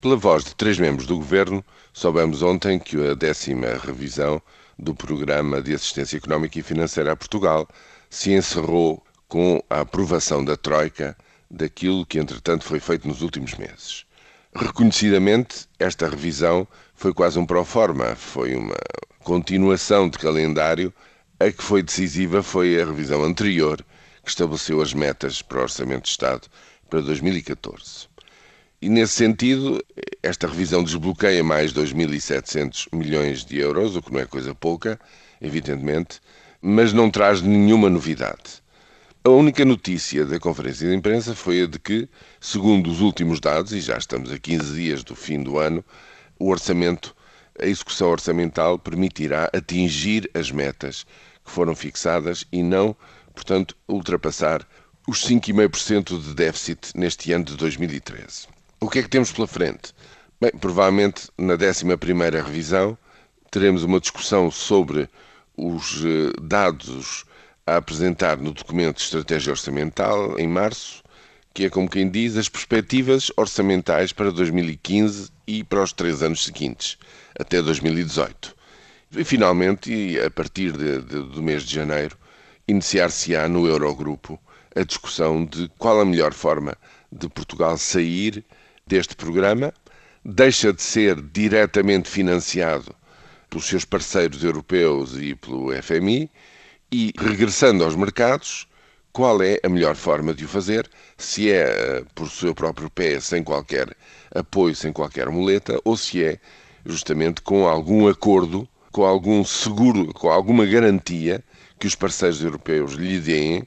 Pela voz de três membros do governo, soubemos ontem que a décima revisão do Programa de Assistência Económica e Financeira a Portugal se encerrou com a aprovação da Troika daquilo que, entretanto, foi feito nos últimos meses. Reconhecidamente, esta revisão foi quase um pró-forma, foi uma continuação de calendário. A que foi decisiva foi a revisão anterior, que estabeleceu as metas para o Orçamento de Estado para 2014. E nesse sentido, esta revisão desbloqueia mais 2.700 milhões de euros, o que não é coisa pouca, evidentemente, mas não traz nenhuma novidade. A única notícia da conferência de imprensa foi a de que, segundo os últimos dados, e já estamos a 15 dias do fim do ano, o orçamento, a execução orçamental permitirá atingir as metas que foram fixadas e não, portanto, ultrapassar os 5,5% de déficit neste ano de 2013. O que é que temos pela frente? Bem, provavelmente na 11 revisão teremos uma discussão sobre os eh, dados a apresentar no documento de estratégia orçamental em março, que é como quem diz as perspectivas orçamentais para 2015 e para os três anos seguintes, até 2018. E finalmente, a partir de, de, do mês de janeiro, iniciar-se-á no Eurogrupo a discussão de qual a melhor forma de Portugal sair deste programa, deixa de ser diretamente financiado pelos seus parceiros europeus e pelo FMI e, regressando aos mercados, qual é a melhor forma de o fazer, se é eh, por seu próprio pé, sem qualquer apoio, sem qualquer muleta, ou se é justamente com algum acordo, com algum seguro, com alguma garantia que os parceiros europeus lhe deem,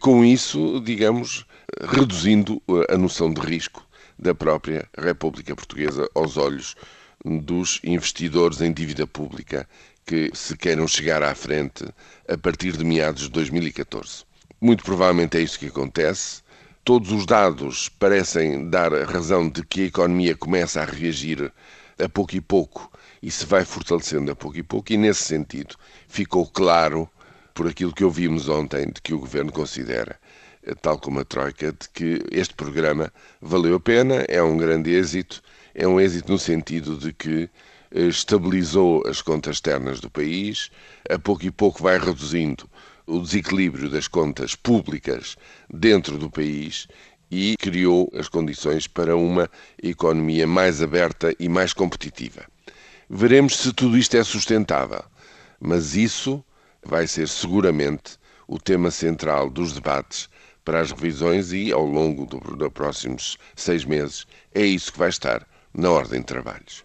com isso, digamos, reduzindo eh, a noção de risco da própria República Portuguesa aos olhos dos investidores em dívida pública que se queiram chegar à frente a partir de meados de 2014. Muito provavelmente é isso que acontece. Todos os dados parecem dar a razão de que a economia começa a reagir a pouco e pouco e se vai fortalecendo a pouco e pouco, e nesse sentido ficou claro, por aquilo que ouvimos ontem, de que o governo considera, tal como a Troika, de que este programa valeu a pena, é um grande êxito, é um êxito no sentido de que eh, estabilizou as contas externas do país, a pouco e pouco vai reduzindo o desequilíbrio das contas públicas dentro do país e criou as condições para uma economia mais aberta e mais competitiva. Veremos se tudo isto é sustentável, mas isso vai ser seguramente o tema central dos debates para as revisões e, ao longo dos próximos seis meses, é isso que vai estar na ordem de trabalhos.